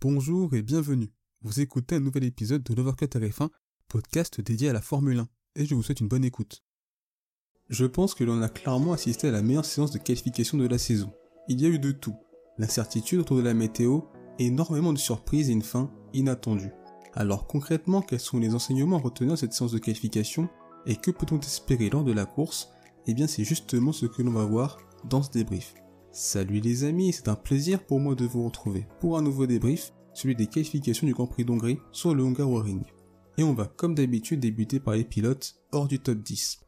Bonjour et bienvenue. Vous écoutez un nouvel épisode de l'Overcut RF1, podcast dédié à la Formule 1, et je vous souhaite une bonne écoute. Je pense que l'on a clairement assisté à la meilleure séance de qualification de la saison. Il y a eu de tout. L'incertitude autour de la météo, énormément de surprises et une fin inattendue. Alors concrètement, quels sont les enseignements à cette séance de qualification et que peut-on espérer lors de la course? Eh bien c'est justement ce que l'on va voir dans ce débrief. Salut les amis, c'est un plaisir pour moi de vous retrouver pour un nouveau débrief, celui des qualifications du Grand Prix d'Hongrie sur le Hungaroring. Et on va comme d'habitude débuter par les pilotes hors du top 10.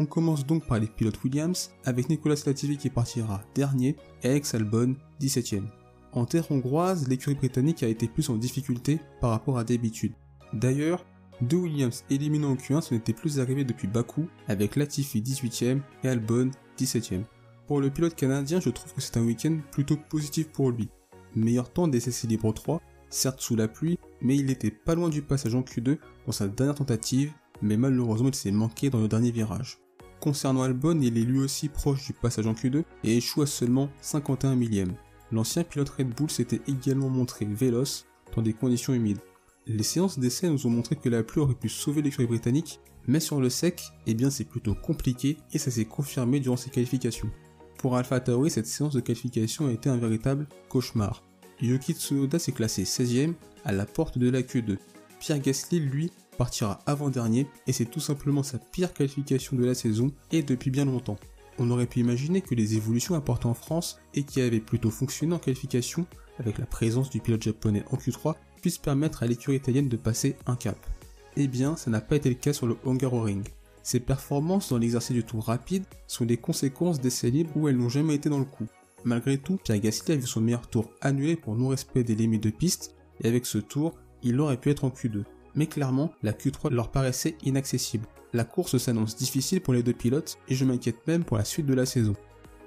On commence donc par les pilotes Williams avec Nicolas Latifi qui partira dernier et Alex Albon 17ème. En terre hongroise, l'écurie britannique a été plus en difficulté par rapport à d'habitude. D'ailleurs, deux Williams éliminés en Q1 ce n'était plus arrivé depuis Bakou avec Latifi 18ème et Albon 17ème. Pour le pilote canadien, je trouve que c'est un week-end plutôt positif pour lui. Meilleur temps d'essai libre 3, certes sous la pluie, mais il était pas loin du passage en Q2 dans sa dernière tentative, mais malheureusement il s'est manqué dans le dernier virage. Concernant Albon, il est lui aussi proche du passage en Q2 et échoue à seulement 51 millième. L'ancien pilote Red Bull s'était également montré véloce dans des conditions humides. Les séances d'essai nous ont montré que la pluie aurait pu sauver l'écurie britannique, mais sur le sec, eh bien c'est plutôt compliqué et ça s'est confirmé durant ses qualifications. Pour Alpha Tauri, cette séance de qualification a été un véritable cauchemar. Yuki Tsunoda s'est classé 16ème à la porte de la Q2. Pierre Gasly, lui, partira avant-dernier et c'est tout simplement sa pire qualification de la saison et depuis bien longtemps. On aurait pu imaginer que les évolutions apportées en France et qui avaient plutôt fonctionné en qualification avec la présence du pilote japonais en Q3 puissent permettre à l'écurie italienne de passer un cap. Eh bien, ça n'a pas été le cas sur le Hungaroring. Ses performances dans l'exercice du tour rapide sont des conséquences d'essais libres où elles n'ont jamais été dans le coup. Malgré tout, Pierre Gasly a vu son meilleur tour annulé pour non-respect des limites de piste, et avec ce tour, il aurait pu être en Q2. Mais clairement, la Q3 leur paraissait inaccessible. La course s'annonce difficile pour les deux pilotes, et je m'inquiète même pour la suite de la saison.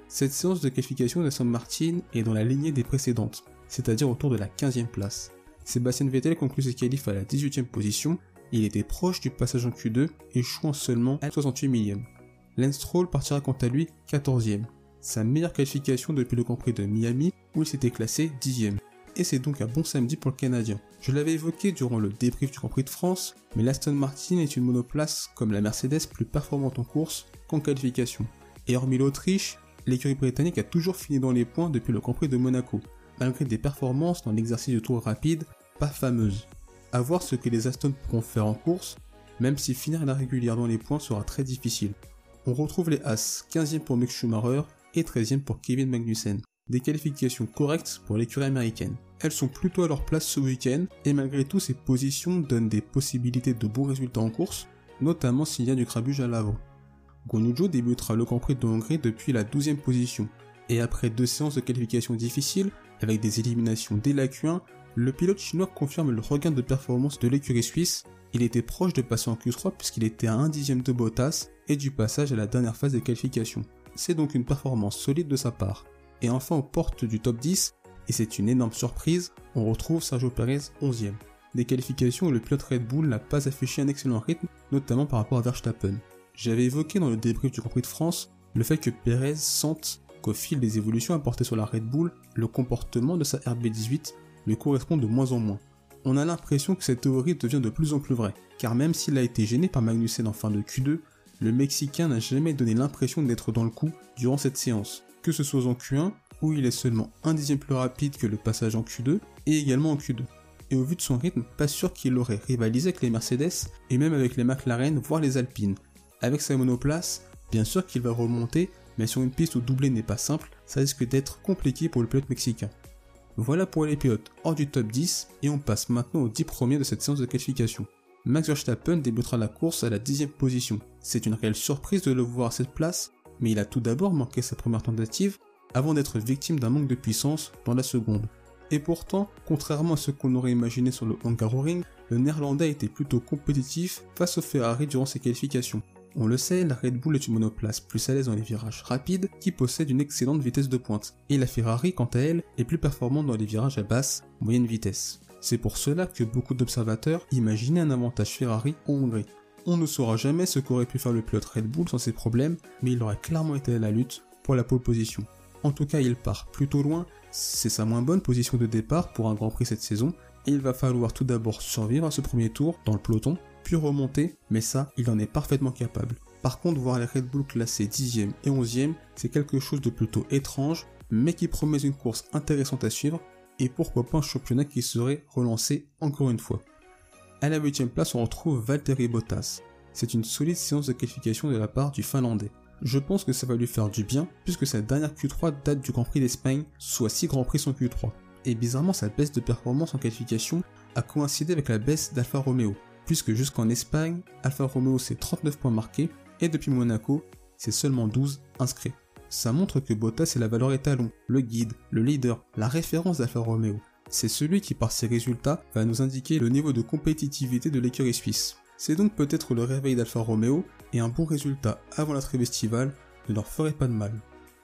Cette séance de qualification de San Martin est dans la lignée des précédentes, c'est-à-dire autour de la 15e place. Sébastien Vettel conclut ses qualifs à la 18e position, il était proche du passage en Q2, échouant seulement à 68 millième. Lance Stroll partira quant à lui 14e, sa meilleure qualification depuis le Grand Prix de Miami où il s'était classé 10e. Et c'est donc un bon samedi pour le Canadien. Je l'avais évoqué durant le débrief du Grand Prix de France, mais l'Aston Martin est une monoplace comme la Mercedes plus performante en course qu'en qualification. Et hormis l'Autriche, l'écurie britannique a toujours fini dans les points depuis le Grand Prix de Monaco, malgré des performances dans l'exercice de tour rapide pas fameuses à voir ce que les Aston pourront faire en course, même si finir la régulière dans les points sera très difficile. On retrouve les As 15e pour Mick Schumacher et 13e pour Kevin Magnussen. Des qualifications correctes pour l'écurie américaine. Elles sont plutôt à leur place ce week-end et malgré tout ces positions donnent des possibilités de bons résultats en course, notamment s'il y a du crabuge à l'avant. Gonujo débutera le Grand Prix de Hongrie depuis la 12e position. Et après deux séances de qualification difficiles, avec des éliminations dès la Q1, le pilote chinois confirme le regain de performance de l'écurie suisse. Il était proche de passer en Q3 puisqu'il était à un dixième de Bottas et du passage à la dernière phase des qualifications. C'est donc une performance solide de sa part. Et enfin aux portes du top 10, et c'est une énorme surprise, on retrouve Sergio Perez 11ème. Des qualifications où le pilote Red Bull n'a pas affiché un excellent rythme, notamment par rapport à Verstappen. J'avais évoqué dans le débrief du Grand Prix de France le fait que Perez sente qu'au fil des évolutions apportées sur la Red Bull, le comportement de sa RB18 lui correspond de moins en moins. On a l'impression que cette théorie devient de plus en plus vraie, car même s'il a été gêné par Magnussen en fin de Q2, le Mexicain n'a jamais donné l'impression d'être dans le coup durant cette séance, que ce soit en Q1, où il est seulement un dixième plus rapide que le passage en Q2, et également en Q2. Et au vu de son rythme, pas sûr qu'il aurait rivalisé avec les Mercedes, et même avec les McLaren, voire les Alpines. Avec sa monoplace, bien sûr qu'il va remonter, mais sur une piste où doubler n'est pas simple, ça risque d'être compliqué pour le pilote mexicain. Voilà pour les pilotes hors du top 10 et on passe maintenant aux 10 premiers de cette séance de qualification. Max Verstappen débutera la course à la 10 position. C'est une réelle surprise de le voir à cette place, mais il a tout d'abord manqué sa première tentative avant d'être victime d'un manque de puissance dans la seconde. Et pourtant, contrairement à ce qu'on aurait imaginé sur le Hungaroring, le néerlandais était plutôt compétitif face au Ferrari durant ses qualifications. On le sait, la Red Bull est une monoplace plus à l'aise dans les virages rapides qui possède une excellente vitesse de pointe, et la Ferrari, quant à elle, est plus performante dans les virages à basse, moyenne vitesse. C'est pour cela que beaucoup d'observateurs imaginaient un avantage Ferrari en Hongrie. On ne saura jamais ce qu'aurait pu faire le pilote Red Bull sans ces problèmes, mais il aurait clairement été à la lutte pour la pole position. En tout cas, il part plutôt loin, c'est sa moins bonne position de départ pour un Grand Prix cette saison, et il va falloir tout d'abord survivre à ce premier tour dans le peloton, remonter, mais ça, il en est parfaitement capable. Par contre, voir les Red Bull classés 10e et 11e, c'est quelque chose de plutôt étrange, mais qui promet une course intéressante à suivre, et pourquoi pas un championnat qui serait relancé encore une fois. À la 8 place, on retrouve Valtteri Bottas. C'est une solide séance de qualification de la part du Finlandais. Je pense que ça va lui faire du bien, puisque sa dernière Q3 date du Grand Prix d'Espagne, soit 6 Grands Prix sans Q3. Et bizarrement, sa baisse de performance en qualification a coïncidé avec la baisse d'Alfa Romeo, puisque jusqu'en Espagne, Alfa Romeo c'est 39 points marqués, et depuis Monaco, c'est seulement 12 inscrits. Ça montre que Bottas est la valeur étalon, le guide, le leader, la référence d'Alfa Romeo. C'est celui qui par ses résultats va nous indiquer le niveau de compétitivité de l'écurie suisse. C'est donc peut-être le réveil d'Alfa Romeo et un bon résultat avant la trêve estivale ne leur ferait pas de mal.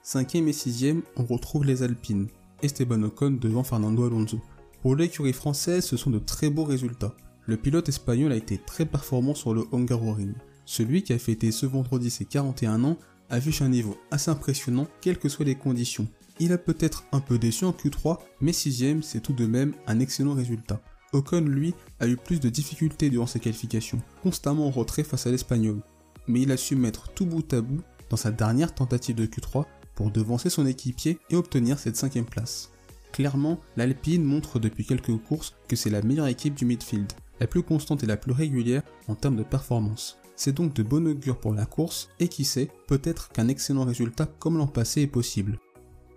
Cinquième et sixième, on retrouve les Alpines. Esteban Ocon devant Fernando Alonso. Pour l'écurie française, ce sont de très beaux résultats. Le pilote espagnol a été très performant sur le Hungaroring. Celui qui a fêté ce vendredi ses 41 ans affiche un niveau assez impressionnant quelles que soient les conditions. Il a peut-être un peu déçu en Q3, mais 6ème c'est tout de même un excellent résultat. Ocon lui a eu plus de difficultés durant ses qualifications, constamment en retrait face à l'Espagnol. Mais il a su mettre tout bout à bout dans sa dernière tentative de Q3 pour devancer son équipier et obtenir cette cinquième place. Clairement, l'Alpine montre depuis quelques courses que c'est la meilleure équipe du midfield, la plus constante et la plus régulière en termes de performance. C'est donc de bon augure pour la course et qui sait, peut-être qu'un excellent résultat comme l'an passé est possible.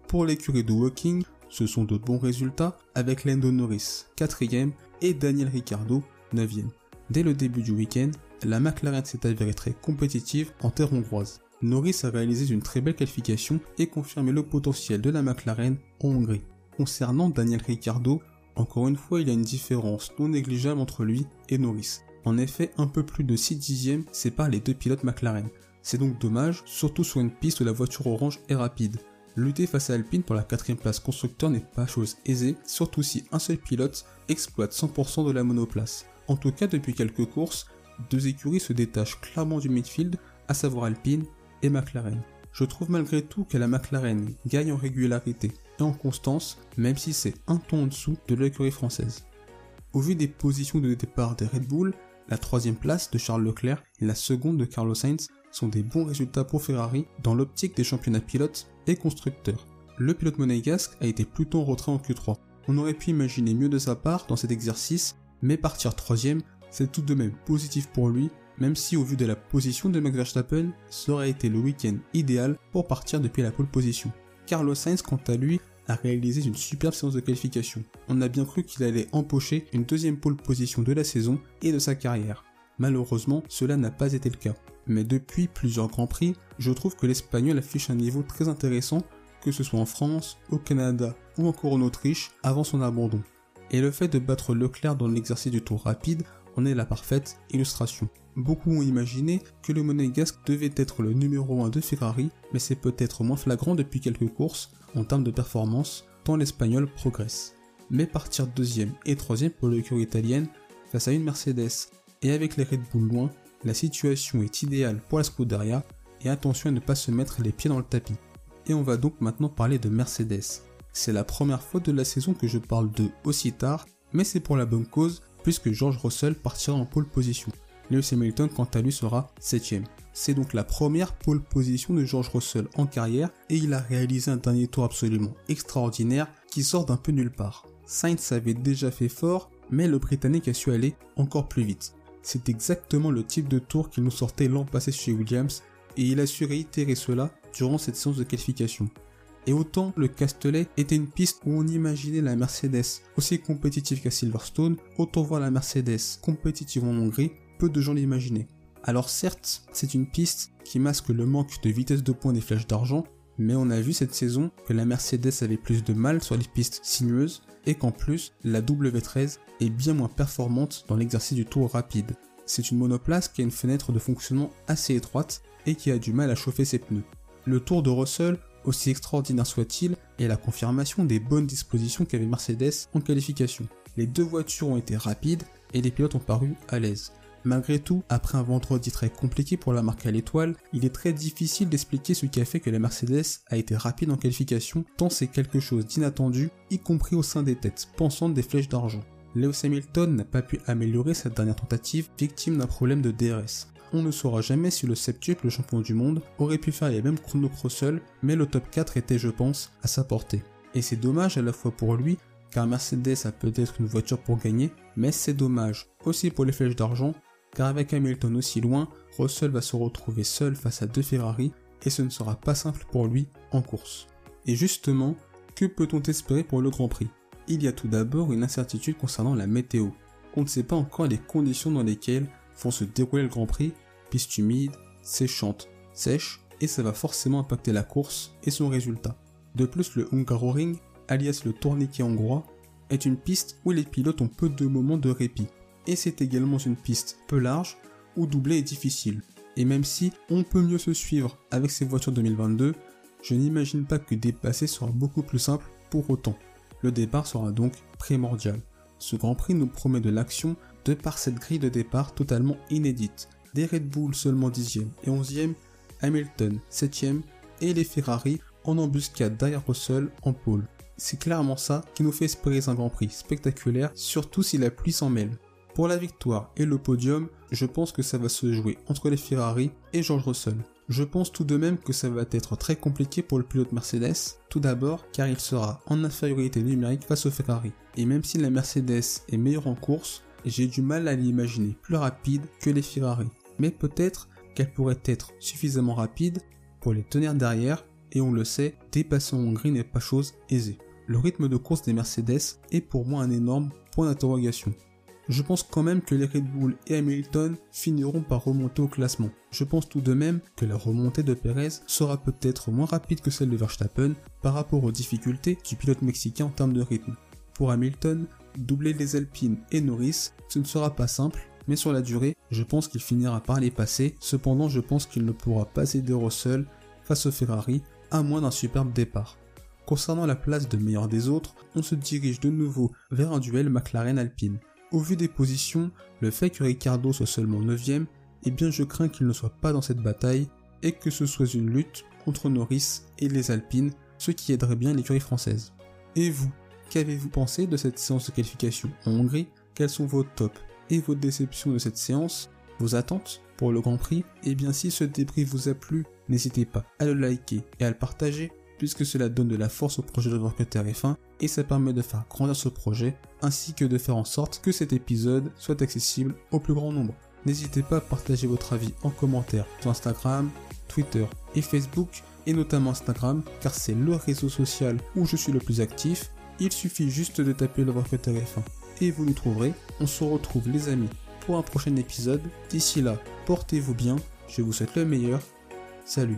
Pour l'écurie de Walking, ce sont de bons résultats avec Lando Norris 4ème et Daniel Ricciardo 9ème. Dès le début du week-end, la McLaren s'est avérée très compétitive en terre hongroise. Norris a réalisé une très belle qualification et confirmé le potentiel de la McLaren en Hongrie. Concernant Daniel Ricciardo, encore une fois il y a une différence non négligeable entre lui et Norris. En effet, un peu plus de 6 dixièmes séparent les deux pilotes McLaren. C'est donc dommage, surtout sur une piste où la voiture orange est rapide. Lutter face à Alpine pour la quatrième place constructeur n'est pas chose aisée, surtout si un seul pilote exploite 100% de la monoplace. En tout cas, depuis quelques courses, deux écuries se détachent clairement du midfield, à savoir Alpine et McLaren. Je trouve malgré tout que la McLaren gagne en régularité en constance, même si c'est un ton en dessous de l'écurie française. Au vu des positions de départ des Red Bull, la troisième place de Charles Leclerc et la seconde de Carlos Sainz sont des bons résultats pour Ferrari dans l'optique des championnats pilotes et constructeurs. Le pilote monégasque a été plutôt en retrait en Q3. On aurait pu imaginer mieux de sa part dans cet exercice, mais partir troisième, c'est tout de même positif pour lui, même si au vu de la position de Max Verstappen, ça aurait été le week-end idéal pour partir depuis la pole position. Carlos Sainz, quant à lui, a réalisé une superbe séance de qualification. On a bien cru qu'il allait empocher une deuxième pole position de la saison et de sa carrière. Malheureusement, cela n'a pas été le cas. Mais depuis plusieurs grands prix, je trouve que l'Espagnol affiche un niveau très intéressant, que ce soit en France, au Canada ou encore en Autriche, avant son abandon. Et le fait de battre Leclerc dans l'exercice du tour rapide en est la parfaite illustration. Beaucoup ont imaginé que le monégasque devait être le numéro 1 de Ferrari, mais c'est peut-être moins flagrant depuis quelques courses en termes de performance, tant l'espagnol progresse. Mais partir deuxième et troisième pour l'écurie italienne face à une Mercedes et avec les Red Bull loin, la situation est idéale pour la Scuderia et attention à ne pas se mettre les pieds dans le tapis. Et on va donc maintenant parler de Mercedes. C'est la première fois de la saison que je parle d'eux aussi tard, mais c'est pour la bonne cause puisque George Russell partira en pole position. Lewis Hamilton quant à lui sera 7ème. C'est donc la première pole position de George Russell en carrière et il a réalisé un dernier tour absolument extraordinaire qui sort d'un peu nulle part. Sainz avait déjà fait fort, mais le Britannique a su aller encore plus vite. C'est exactement le type de tour qu'il nous sortait l'an passé chez Williams et il a su réitérer cela durant cette séance de qualification. Et autant le Castellet était une piste où on imaginait la Mercedes aussi compétitive qu'à Silverstone, autant voir la Mercedes compétitive en Hongrie peu de gens l'imaginaient. Alors certes, c'est une piste qui masque le manque de vitesse de pointe des flèches d'argent, mais on a vu cette saison que la Mercedes avait plus de mal sur les pistes sinueuses et qu'en plus, la W13 est bien moins performante dans l'exercice du tour rapide. C'est une monoplace qui a une fenêtre de fonctionnement assez étroite et qui a du mal à chauffer ses pneus. Le tour de Russell, aussi extraordinaire soit-il, est la confirmation des bonnes dispositions qu'avait Mercedes en qualification. Les deux voitures ont été rapides et les pilotes ont paru à l'aise. Malgré tout, après un vendredi très compliqué pour la marque à l'étoile, il est très difficile d'expliquer ce qui a fait que la Mercedes a été rapide en qualification, tant c'est quelque chose d'inattendu, y compris au sein des têtes pensantes des flèches d'argent. Lewis Hamilton n'a pas pu améliorer sa dernière tentative, victime d'un problème de DRS. On ne saura jamais si le septuple champion du monde aurait pu faire les mêmes chronos seul, mais le top 4 était, je pense, à sa portée. Et c'est dommage à la fois pour lui, car Mercedes a peut-être une voiture pour gagner, mais c'est dommage aussi pour les flèches d'argent, car avec Hamilton aussi loin, Russell va se retrouver seul face à deux Ferrari et ce ne sera pas simple pour lui en course. Et justement, que peut-on espérer pour le Grand Prix? Il y a tout d'abord une incertitude concernant la météo. On ne sait pas encore les conditions dans lesquelles vont se dérouler le Grand Prix, piste humide, séchante, sèche, et ça va forcément impacter la course et son résultat. De plus, le Hungaroring, alias le tourniquet hongrois, est une piste où les pilotes ont peu de moments de répit et c'est également une piste peu large où doubler est difficile. Et même si on peut mieux se suivre avec ces voitures 2022, je n'imagine pas que dépasser sera beaucoup plus simple pour autant. Le départ sera donc primordial. Ce Grand Prix nous promet de l'action de par cette grille de départ totalement inédite. Des Red Bull seulement 10e et 11e, Hamilton 7e et les Ferrari en embuscade derrière Russell en pôle. C'est clairement ça qui nous fait espérer un Grand Prix spectaculaire, surtout si la pluie s'en mêle. Pour la victoire et le podium, je pense que ça va se jouer entre les Ferrari et George Russell. Je pense tout de même que ça va être très compliqué pour le pilote Mercedes, tout d'abord car il sera en infériorité numérique face aux Ferrari. Et même si la Mercedes est meilleure en course, j'ai du mal à l'imaginer plus rapide que les Ferrari. Mais peut-être qu'elle pourrait être suffisamment rapide pour les tenir derrière, et on le sait, dépasser en Hongrie n'est pas chose aisée. Le rythme de course des Mercedes est pour moi un énorme point d'interrogation je pense quand même que les Red Bull et Hamilton finiront par remonter au classement. Je pense tout de même que la remontée de Perez sera peut-être moins rapide que celle de Verstappen par rapport aux difficultés du pilote mexicain en termes de rythme. Pour Hamilton, doubler les Alpines et Norris, ce ne sera pas simple, mais sur la durée, je pense qu'il finira par les passer. Cependant, je pense qu'il ne pourra pas aider Russell face au Ferrari, à moins d'un superbe départ. Concernant la place de meilleur des autres, on se dirige de nouveau vers un duel McLaren-Alpine. Au vu des positions, le fait que Ricardo soit seulement 9ème, eh bien je crains qu'il ne soit pas dans cette bataille et que ce soit une lutte entre Norris et les Alpines, ce qui aiderait bien l'écurie française. Et vous, qu'avez-vous pensé de cette séance de qualification en Hongrie? Quels sont vos tops et vos déceptions de cette séance? Vos attentes pour le Grand Prix? Eh bien si ce débrief vous a plu, n'hésitez pas à le liker et à le partager puisque cela donne de la force au projet de Workutter F1 et ça permet de faire grandir ce projet ainsi que de faire en sorte que cet épisode soit accessible au plus grand nombre. N'hésitez pas à partager votre avis en commentaire sur Instagram, Twitter et Facebook et notamment Instagram car c'est le réseau social où je suis le plus actif. Il suffit juste de taper le Workutter F1 et vous nous trouverez. On se retrouve les amis pour un prochain épisode. D'ici là, portez-vous bien, je vous souhaite le meilleur. Salut